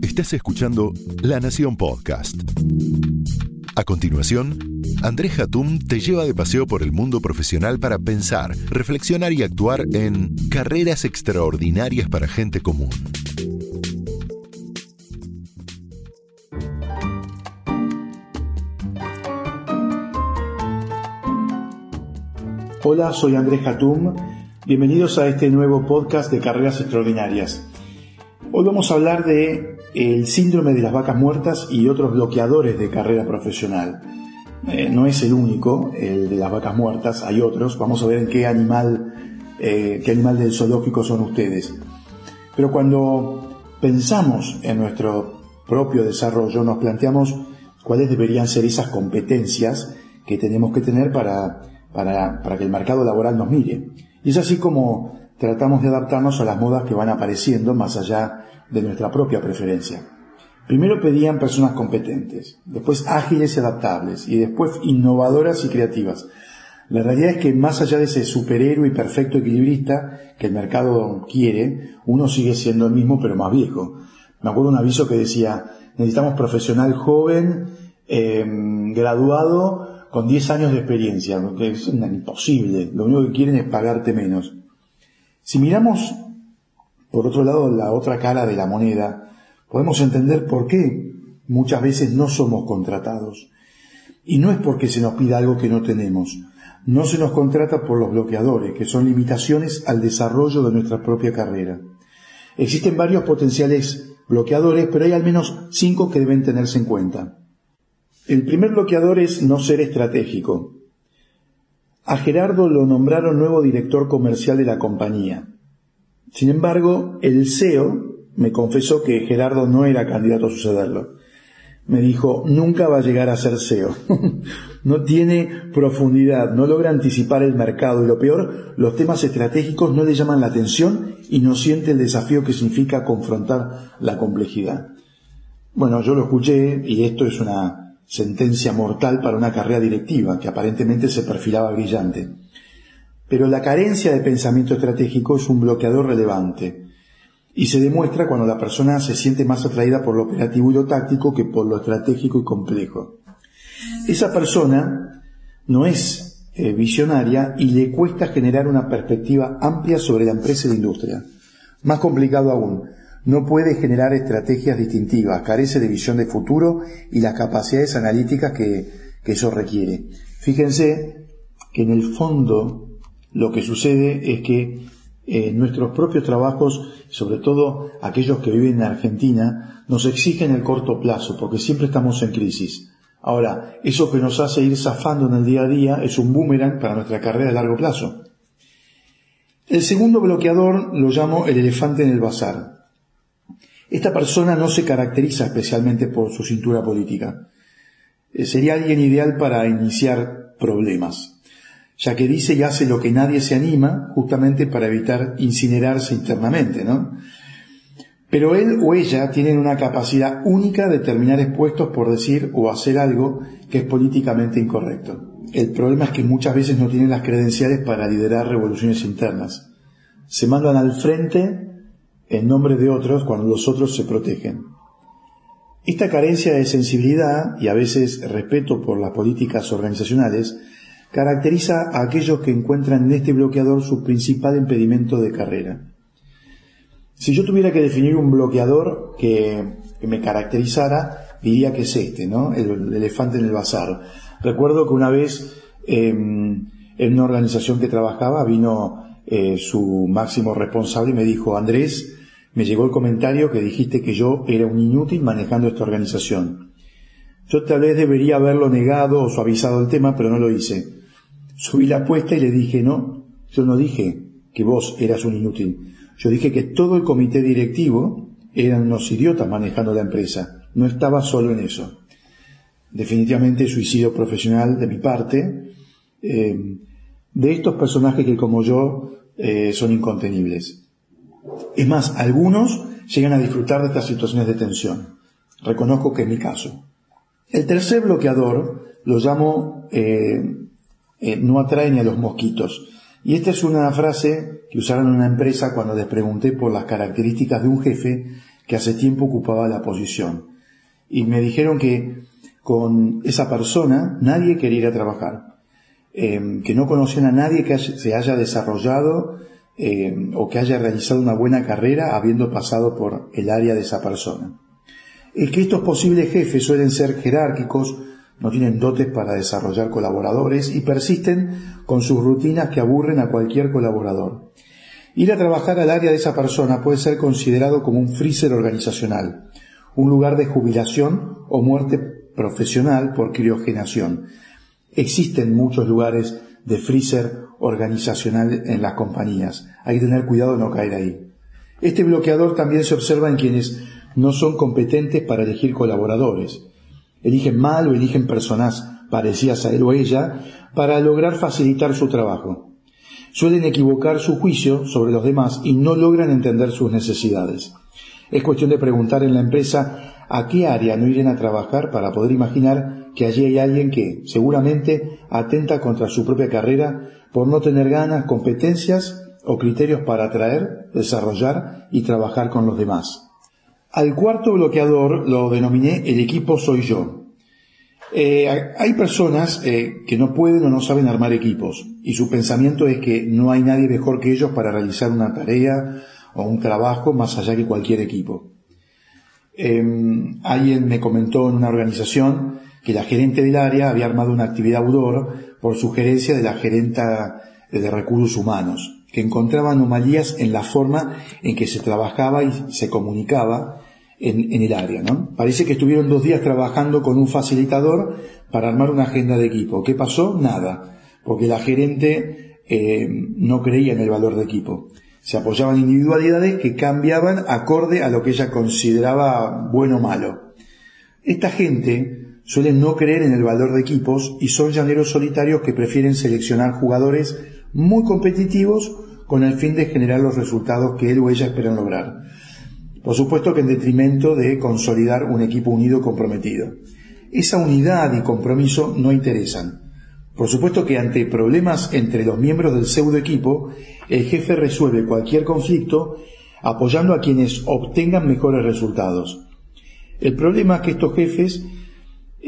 Estás escuchando La Nación Podcast. A continuación, Andrés Hatum te lleva de paseo por el mundo profesional para pensar, reflexionar y actuar en carreras extraordinarias para gente común. Hola, soy Andrés Hatum. Bienvenidos a este nuevo podcast de Carreras Extraordinarias. Hoy vamos a hablar de el síndrome de las vacas muertas y otros bloqueadores de carrera profesional. Eh, no es el único, el de las vacas muertas, hay otros. Vamos a ver en qué animal, eh, qué animal del zoológico son ustedes. Pero cuando pensamos en nuestro propio desarrollo, nos planteamos cuáles deberían ser esas competencias que tenemos que tener para para, que el mercado laboral nos mire. Y es así como tratamos de adaptarnos a las modas que van apareciendo más allá de nuestra propia preferencia. Primero pedían personas competentes, después ágiles y adaptables, y después innovadoras y creativas. La realidad es que más allá de ese superhéroe y perfecto equilibrista que el mercado quiere, uno sigue siendo el mismo pero más viejo. Me acuerdo un aviso que decía, necesitamos profesional joven, eh, graduado, con 10 años de experiencia, que es imposible, lo único que quieren es pagarte menos. Si miramos, por otro lado, la otra cara de la moneda, podemos entender por qué muchas veces no somos contratados. Y no es porque se nos pida algo que no tenemos. No se nos contrata por los bloqueadores, que son limitaciones al desarrollo de nuestra propia carrera. Existen varios potenciales bloqueadores, pero hay al menos cinco que deben tenerse en cuenta. El primer bloqueador es no ser estratégico. A Gerardo lo nombraron nuevo director comercial de la compañía. Sin embargo, el CEO me confesó que Gerardo no era candidato a sucederlo. Me dijo, nunca va a llegar a ser CEO. no tiene profundidad, no logra anticipar el mercado y lo peor, los temas estratégicos no le llaman la atención y no siente el desafío que significa confrontar la complejidad. Bueno, yo lo escuché y esto es una sentencia mortal para una carrera directiva que aparentemente se perfilaba brillante. Pero la carencia de pensamiento estratégico es un bloqueador relevante y se demuestra cuando la persona se siente más atraída por lo operativo y lo táctico que por lo estratégico y complejo. Esa persona no es eh, visionaria y le cuesta generar una perspectiva amplia sobre la empresa y la industria. Más complicado aún, no puede generar estrategias distintivas, carece de visión de futuro y las capacidades analíticas que, eso requiere. Fíjense que en el fondo lo que sucede es que eh, nuestros propios trabajos, sobre todo aquellos que viven en Argentina, nos exigen el corto plazo, porque siempre estamos en crisis. Ahora, eso que nos hace ir zafando en el día a día es un boomerang para nuestra carrera a largo plazo. El segundo bloqueador lo llamo el elefante en el bazar. Esta persona no se caracteriza especialmente por su cintura política. Eh, sería alguien ideal para iniciar problemas, ya que dice y hace lo que nadie se anima justamente para evitar incinerarse internamente, ¿no? Pero él o ella tienen una capacidad única de terminar expuestos por decir o hacer algo que es políticamente incorrecto. El problema es que muchas veces no tienen las credenciales para liderar revoluciones internas. Se mandan al frente en nombre de otros cuando los otros se protegen. Esta carencia de sensibilidad y a veces respeto por las políticas organizacionales caracteriza a aquellos que encuentran en este bloqueador su principal impedimento de carrera. Si yo tuviera que definir un bloqueador que, me caracterizara, diría que es este, ¿no? El, elefante en el bazar. Recuerdo que una vez em, en una organización que trabajaba vino eh, su máximo responsable y me dijo, Andrés, me llegó el comentario que dijiste que yo era un inútil manejando esta organización. Yo tal vez debería haberlo negado o suavizado el tema, pero no lo hice. Subí la apuesta y le dije, no, yo no dije que vos eras un inútil. Yo dije que todo el comité directivo eran unos idiotas manejando la empresa. No estaba solo en eso. Definitivamente suicidio profesional de mi parte. Eh, de estos personajes que como yo eh, son incontenibles. Es más, algunos llegan a disfrutar de estas situaciones de tensión. Reconozco que es mi caso. El tercer bloqueador lo llamo eh, eh, no atrae ni a los mosquitos. Y esta es una frase que usaron en una empresa cuando les pregunté por las características de un jefe que hace tiempo ocupaba la posición. Y me dijeron que con esa persona nadie quería ir a trabajar, eh, que no conocían a nadie que se haya desarrollado eh, o que haya realizado una buena carrera habiendo pasado por el área de esa persona. Es que estos posibles jefes suelen ser jerárquicos, no tienen dotes para desarrollar colaboradores y persisten con sus rutinas que aburren a cualquier colaborador. Ir a trabajar al área de esa persona puede ser considerado como un freezer organizacional, un lugar de jubilación o muerte profesional por criogenación. Existen muchos lugares de freezer organizacional en las compañías. Hay que tener cuidado de no caer ahí. Este bloqueador también se observa en quienes no son competentes para elegir colaboradores. Eligen mal o eligen personas parecidas a él o ella para lograr facilitar su trabajo suelen equivocar su juicio sobre los demás y no logran entender sus necesidades. Es cuestión de preguntar en la empresa a qué área no irían a trabajar para poder imaginar que allí hay alguien que seguramente atenta contra su propia carrera por no tener ganas, competencias o criterios para atraer, desarrollar y trabajar con los demás. Al cuarto bloqueador lo denominé el equipo soy yo. Eh, hay personas eh, que no pueden o no saben armar equipos y su pensamiento es que no hay nadie mejor que ellos para realizar una tarea o un trabajo más allá que cualquier equipo. Em, alguien me comentó en una organización que la gerente del área había armado una actividad outdoor por sugerencia de la gerenta de recursos humanos, que encontraba anomalías en la forma en que se trabajaba y se comunicaba en, el área. ¿no? Parece que estuvieron dos días trabajando con un facilitador para armar una agenda de equipo. ¿Qué pasó? Nada, porque la gerente eh, no creía en el valor de equipo. Se apoyaban individualidades que cambiaban acorde a lo que ella consideraba bueno o malo. Esta gente suele no creer en el valor de equipos y son llaneros solitarios que prefieren seleccionar jugadores muy competitivos con el fin de generar los resultados que él o ella esperan lograr. Por supuesto que en detrimento de consolidar un equipo unido comprometido. Esa unidad y compromiso no interesan. Por supuesto que ante problemas entre los miembros del pseudo equipo, el jefe resuelve cualquier conflicto apoyando a quienes obtengan mejores resultados. El problema es que estos jefes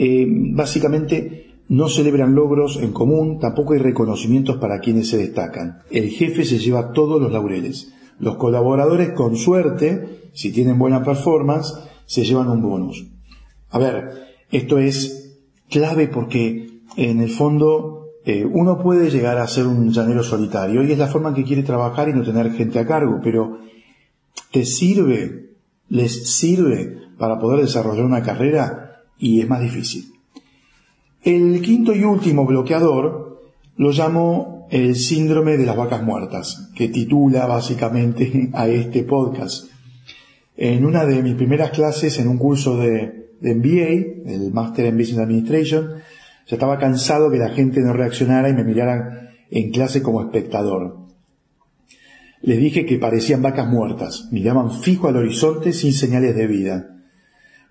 eh, básicamente no celebran logros en común, tampoco hay reconocimientos para quienes se destacan. El jefe se lleva todos los laureles. Los colaboradores, con suerte, si tienen buena performance, se llevan un bonus. A ver, esto es clave porque en el fondo eh, uno puede llegar a ser un llanero solitario y es la forma en que quiere trabajar y no tener gente a cargo, pero ¿te sirve? ¿Les sirve para poder desarrollar una carrera? Y es más difícil. El quinto y último bloqueador lo llamo el síndrome de las vacas muertas, que titula básicamente a este podcast. En una de mis primeras clases en un curso de, MBA, el Master in Business Administration, ya estaba cansado que la gente no reaccionara y me mirara en clase como espectador. Les dije que parecían vacas muertas, miraban fijo al horizonte sin señales de vida.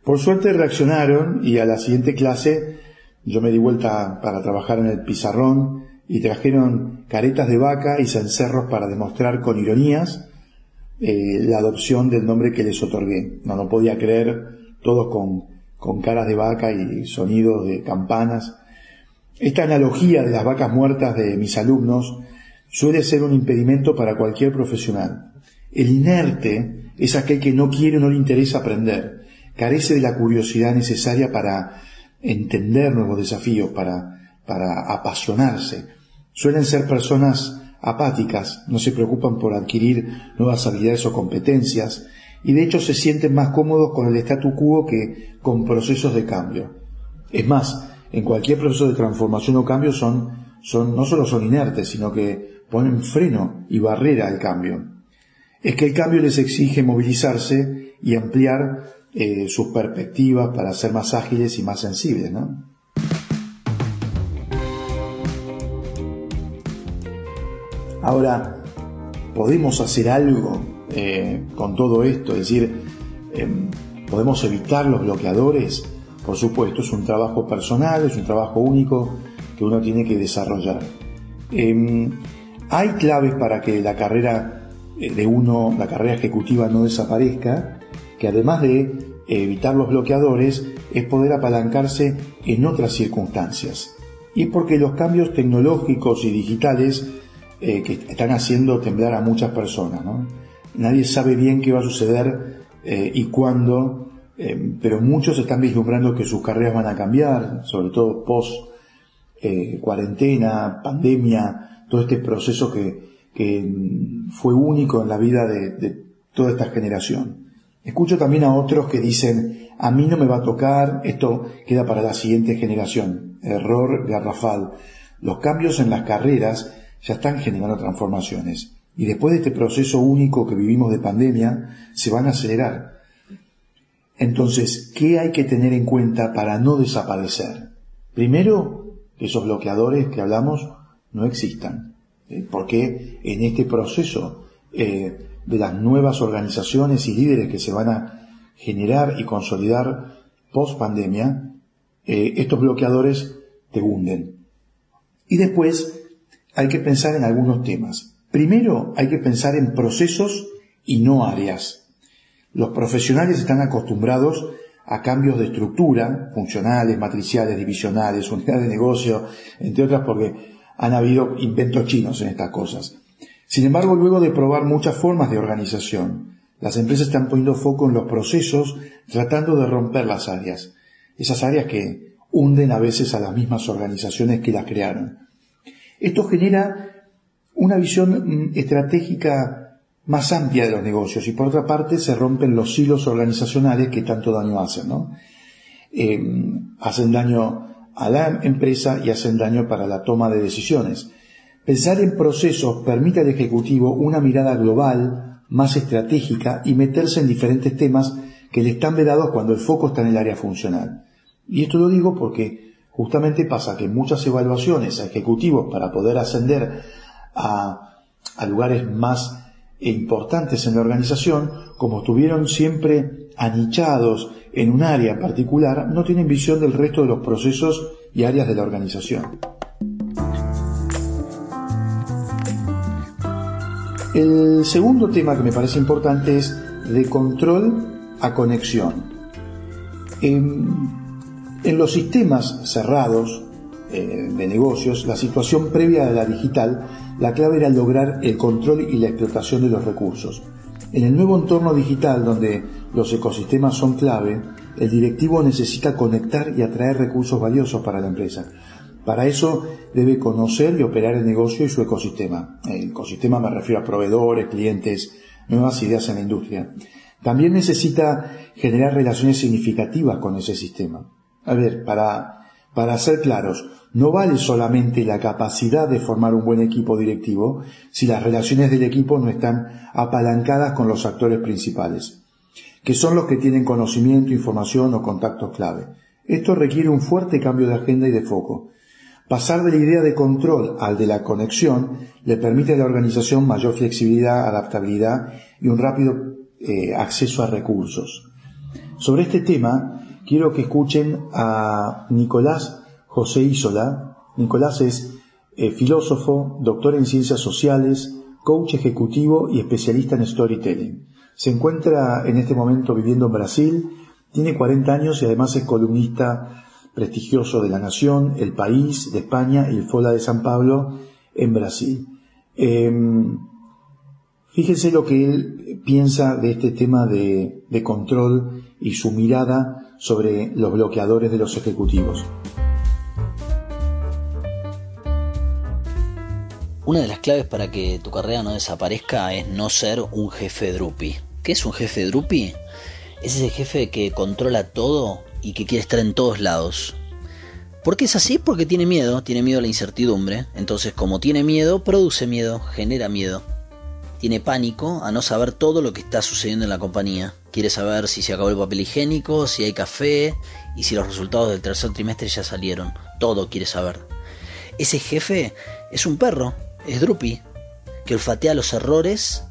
Por suerte reaccionaron y a la siguiente clase yo me di vuelta para trabajar en el pizarrón y trajeron caretas de vaca y cencerros para demostrar con ironías eh, la adopción del nombre que les otorgué. No, no podía creer, todos con, con caras de vaca y sonidos de campanas. Esta analogía de las vacas muertas de mis alumnos suele ser un impedimento para cualquier profesional. El inerte es aquel que no quiere o no le interesa aprender, carece de la curiosidad necesaria para entender nuevos desafíos, para, para apasionarse. Suelen ser personas apáticas, no se preocupan por adquirir nuevas habilidades o competencias, y de hecho se sienten más cómodos con el statu quo que con procesos de cambio. Es más, en cualquier proceso de transformación o cambio son, son, no solo son inertes, sino que ponen freno y barrera al cambio. Es que el cambio les exige movilizarse y ampliar eh, sus perspectivas para ser más ágiles y más sensibles, ¿no? Ahora, ¿podemos hacer algo eh, con todo esto? Es decir, em, ¿podemos evitar los bloqueadores? Por supuesto, es un trabajo personal, es un trabajo único que uno tiene que desarrollar. Em, hay claves para que la carrera eh, de uno, la carrera ejecutiva no desaparezca que además de evitar los bloqueadores es poder apalancarse en otras circunstancias. Y porque los cambios tecnológicos y digitales eh, que están haciendo temblar a muchas personas. Nadie sabe bien qué va a suceder eh, y cuándo, eh, pero muchos están vislumbrando que sus carreras van a cambiar, sobre todo post cuarentena, pandemia, todo este proceso que, fue único en la vida de toda esta generación. Escucho también a otros que dicen, a mí no me va a tocar, esto queda para la siguiente generación. Error garrafal. Los cambios en las carreras ya están generando transformaciones. Y después de este proceso único que vivimos de pandemia, se van a acelerar. Entonces, ¿qué hay que tener en cuenta para no desaparecer? Primero, que esos bloqueadores que hablamos no existan. ¿eh? Porque en este proceso eh, de las nuevas organizaciones y líderes que se van a generar y consolidar post pandemia, eh, estos bloqueadores te hunden. Y después hay que pensar en algunos temas. Primero hay que pensar en procesos y no áreas. Los profesionales están acostumbrados a cambios de estructura, funcionales, matriciales, divisionales, unidades de negocio, entre otras porque han habido inventos chinos en estas cosas. Sin embargo, luego de probar muchas formas de organización, las empresas están poniendo foco en los procesos, tratando de romper las áreas, esas áreas que hunden a veces a las mismas organizaciones que las crearon. Esto genera una visión mm, estratégica más amplia de los negocios y por otra parte se rompen los hilos organizacionales que tanto daño hacen, ¿no? Em, hacen daño a la empresa y hacen daño para la toma de decisiones. Pensar en procesos permite al Ejecutivo una mirada global, más estratégica y meterse en diferentes temas que le están vedados cuando el foco está en el área funcional. Y esto lo digo porque justamente pasa que muchas evaluaciones a ejecutivos para poder ascender a, lugares más importantes en la organización, como estuvieron siempre anichados en un área particular, no tienen visión del resto de los procesos y áreas de la organización. El segundo tema que me parece importante es de control a conexión. En, los sistemas cerrados eh, de negocios, la situación previa a la digital, la clave era lograr el control y la explotación de los recursos. En el nuevo entorno digital, donde los ecosistemas son clave, el directivo necesita conectar y atraer recursos valiosos para la empresa. Para eso debe conocer y operar el negocio y su ecosistema. El ecosistema me refiero a proveedores, clientes, nuevas ideas en la industria. También necesita generar relaciones significativas con ese sistema. A ver, para, para ser claros, no vale solamente la capacidad de formar un buen equipo directivo si las relaciones del equipo no están apalancadas con los actores principales, que son los que tienen conocimiento, información o contactos clave. Esto requiere un fuerte cambio de agenda y de foco. Pasar de la idea de control al de la conexión le permite a la organización mayor flexibilidad, adaptabilidad y un rápido eh, acceso a recursos. Sobre este tema, quiero que escuchen a Nicolás José Isola. Nicolás es eh, filósofo, doctor en ciencias sociales, coach ejecutivo y especialista en storytelling. Se encuentra en este momento viviendo en Brasil, tiene 40 años y además es columnista prestigioso de la Nación, El País de España y el Fola de San Pablo en Brasil. Em, fíjense lo que él piensa de este tema de, de control y su mirada sobre los bloqueadores de los ejecutivos. Una de las claves para que tu carrera no desaparezca es no ser un jefe drupi. ¿Qué es un jefe drupi? Es ese jefe que controla todo y que quiere estar en todos lados. ¿Por qué es así? Porque tiene miedo, tiene miedo a la incertidumbre. Entonces, como tiene miedo, produce miedo, genera miedo. Tiene pánico a no saber todo lo que está sucediendo en la compañía. Quiere saber si se acabó el papel higiénico, si hay café y si los resultados del tercer trimestre ya salieron. Todo quiere saber. Ese jefe es un perro, es Drupi, que olfatea los errores,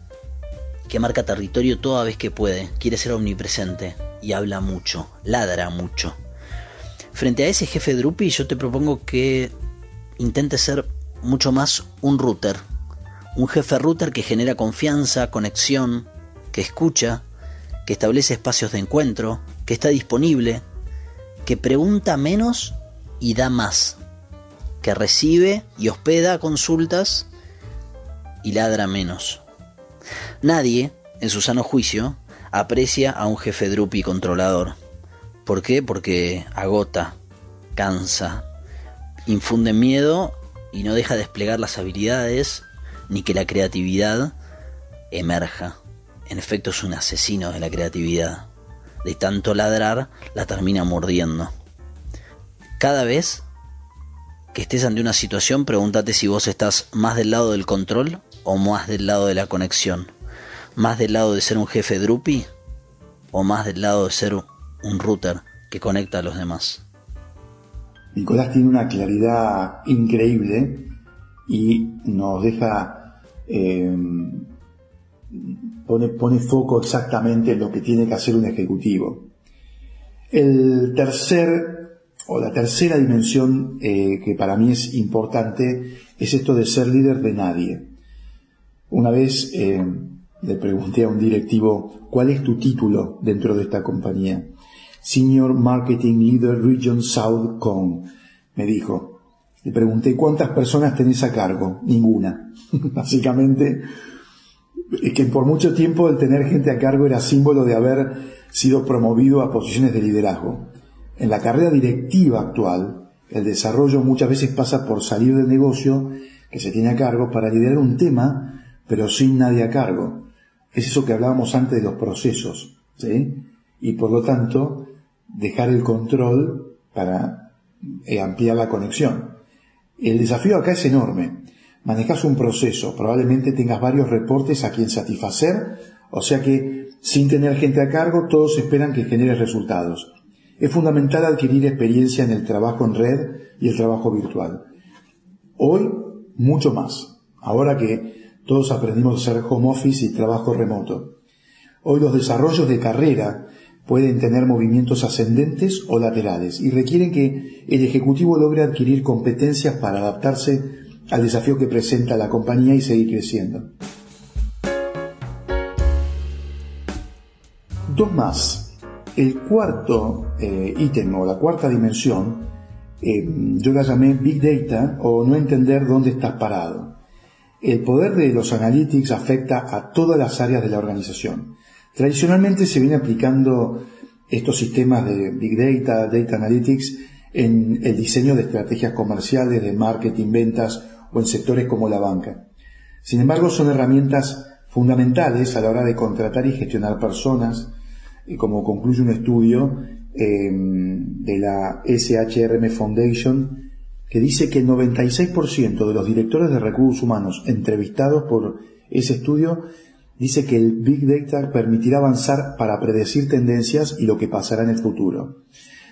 que marca territorio toda vez que puede, quiere ser omnipresente y habla mucho, ladra mucho. Frente a ese jefe Drupi, yo te propongo que intentes ser mucho más un router. Un jefe router que genera confianza, conexión, que escucha, que establece espacios de encuentro, que está disponible, que pregunta menos y da más, que recibe y hospeda consultas y ladra menos. Nadie, en su sano juicio, aprecia a un jefe drupi controlador. ¿Por qué? Porque agota, cansa, infunde miedo y no deja desplegar las habilidades ni que la creatividad emerja. En efecto es un asesino de la creatividad. De tanto ladrar, la termina mordiendo. Cada vez que estés ante una situación, pregúntate si vos estás más del lado del control o más del lado de la conexión. Más del lado de ser un jefe Drupi o más del lado de ser un router que conecta a los demás. Nicolás tiene una claridad increíble y nos deja, eh, pone, pone foco exactamente en lo que tiene que hacer un ejecutivo. El tercer, o la tercera dimensión eh, que para mí es importante es esto de ser líder de nadie. Una vez eh, le pregunté a un directivo, ¿cuál es tu título dentro de esta compañía? Senior Marketing Leader Region South Con, me dijo. Le pregunté, ¿cuántas personas tenés a cargo? Ninguna. Básicamente, es que por mucho tiempo el tener gente a cargo era símbolo de haber sido promovido a posiciones de liderazgo. En la carrera directiva actual, el desarrollo muchas veces pasa por salir del negocio que se tiene a cargo para liderar un tema, pero sin nadie a cargo. Es eso que hablábamos antes de los procesos, ¿sí? Y por lo tanto, dejar el control para eh, ampliar la conexión. El desafío acá es enorme. Manejas un proceso, probablemente tengas varios reportes a quien satisfacer, o sea que sin tener gente a cargo todos esperan que genere resultados. Es fundamental adquirir experiencia en el trabajo en red y el trabajo virtual. Hoy, mucho más. Ahora que todos aprendimos a hacer home office y trabajo remoto. Hoy los desarrollos de carrera pueden tener movimientos ascendentes o laterales y requieren que el Ejecutivo logre adquirir competencias para adaptarse al desafío que presenta la compañía y seguir creciendo. Dos más. El cuarto eh, ítem o la cuarta dimensión, eh, yo la llamé Big Data o no entender dónde estás parado. El poder de los analytics afecta a todas las áreas de la organización Tradicionalmente se viene aplicando estos sistemas de Big Data, Data Analytics, en el diseño de estrategias comerciales, de marketing, ventas o en sectores como la banca. Sin embargo, son herramientas fundamentales a la hora de contratar y gestionar personas, y como concluye un estudio em, de la SHRM Foundation, que dice que el 96% de los directores de recursos humanos entrevistados por ese estudio dice que el Big Data permitirá avanzar para predecir tendencias y lo que pasará en el futuro.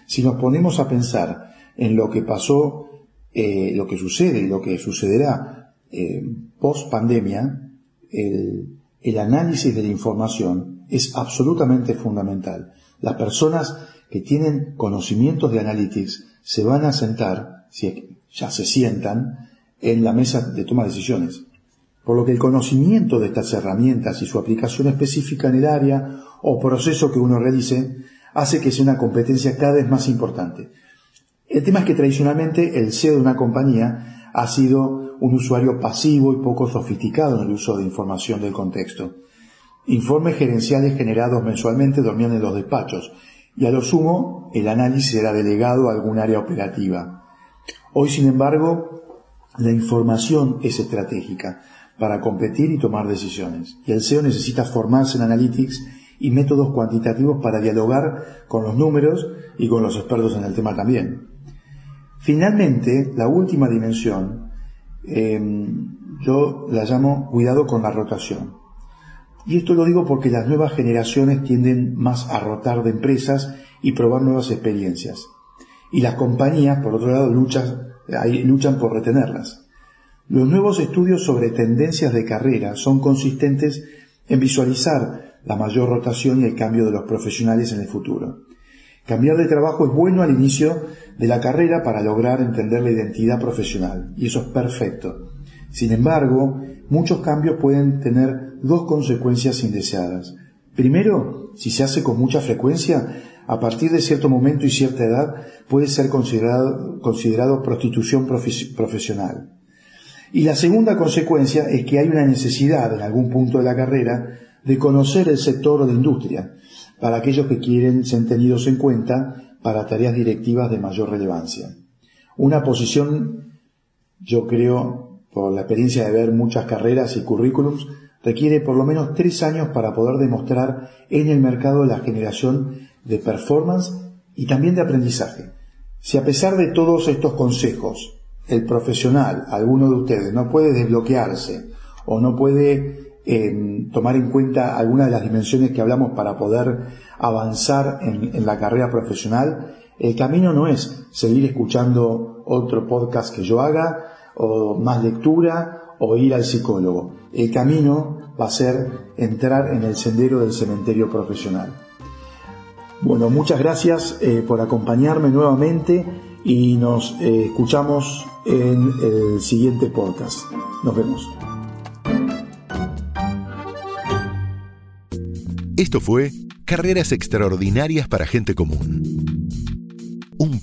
Si nos ponemos a pensar en lo que pasó, eh, lo que sucede y lo que sucederá eh, post pandemia, el, el análisis de la información es absolutamente fundamental. Las personas que tienen conocimientos de analytics se van a sentar, si ya se sientan, en la mesa de toma de decisiones por lo que el conocimiento de estas herramientas y su aplicación específica en el área o proceso que uno realice hace que sea una competencia cada vez más importante. El tema es que tradicionalmente el CEO de una compañía ha sido un usuario pasivo y poco sofisticado en el uso de información del contexto. Informes gerenciales generados mensualmente dormían en los despachos y a lo sumo el análisis era delegado a algún área operativa. Hoy, sin embargo, la información es estratégica para competir y tomar decisiones. Y el SEO necesita formarse en analytics y métodos cuantitativos para dialogar con los números y con los expertos en el tema también. Finalmente, la última dimensión, em, yo la llamo cuidado con la rotación. Y esto lo digo porque las nuevas generaciones tienden más a rotar de empresas y probar nuevas experiencias. Y las compañías, por otro lado, luchan, luchan por retenerlas. Los nuevos estudios sobre tendencias de carrera son consistentes en visualizar la mayor rotación y el cambio de los profesionales en el futuro. Cambiar de trabajo es bueno al inicio de la carrera para lograr entender la identidad profesional, y eso es perfecto. Sin embargo, muchos cambios pueden tener dos consecuencias indeseadas. Primero, si se hace con mucha frecuencia, a partir de cierto momento y cierta edad puede ser considerado, considerado prostitución profesional. Y la segunda consecuencia es que hay una necesidad en algún punto de la carrera de conocer el sector o la industria, para aquellos que quieren ser tenidos en cuenta para tareas directivas de mayor relevancia. Una posición, yo creo, por la experiencia de ver muchas carreras y currículums, requiere por lo menos tres años para poder demostrar en el mercado la generación de performance y también de aprendizaje. Si a pesar de todos estos consejos, el profesional, alguno de ustedes, no puede desbloquearse o no puede eh, tomar en cuenta alguna de las dimensiones que hablamos para poder avanzar en, en la carrera profesional, el camino no es seguir escuchando otro podcast que yo haga o más lectura o ir al psicólogo. El camino va a ser entrar en el sendero del cementerio profesional. Bueno, muchas gracias eh, por acompañarme nuevamente y nos eh, escuchamos en el siguiente podcast. Nos vemos. Esto fue Carreras Extraordinarias para Gente Común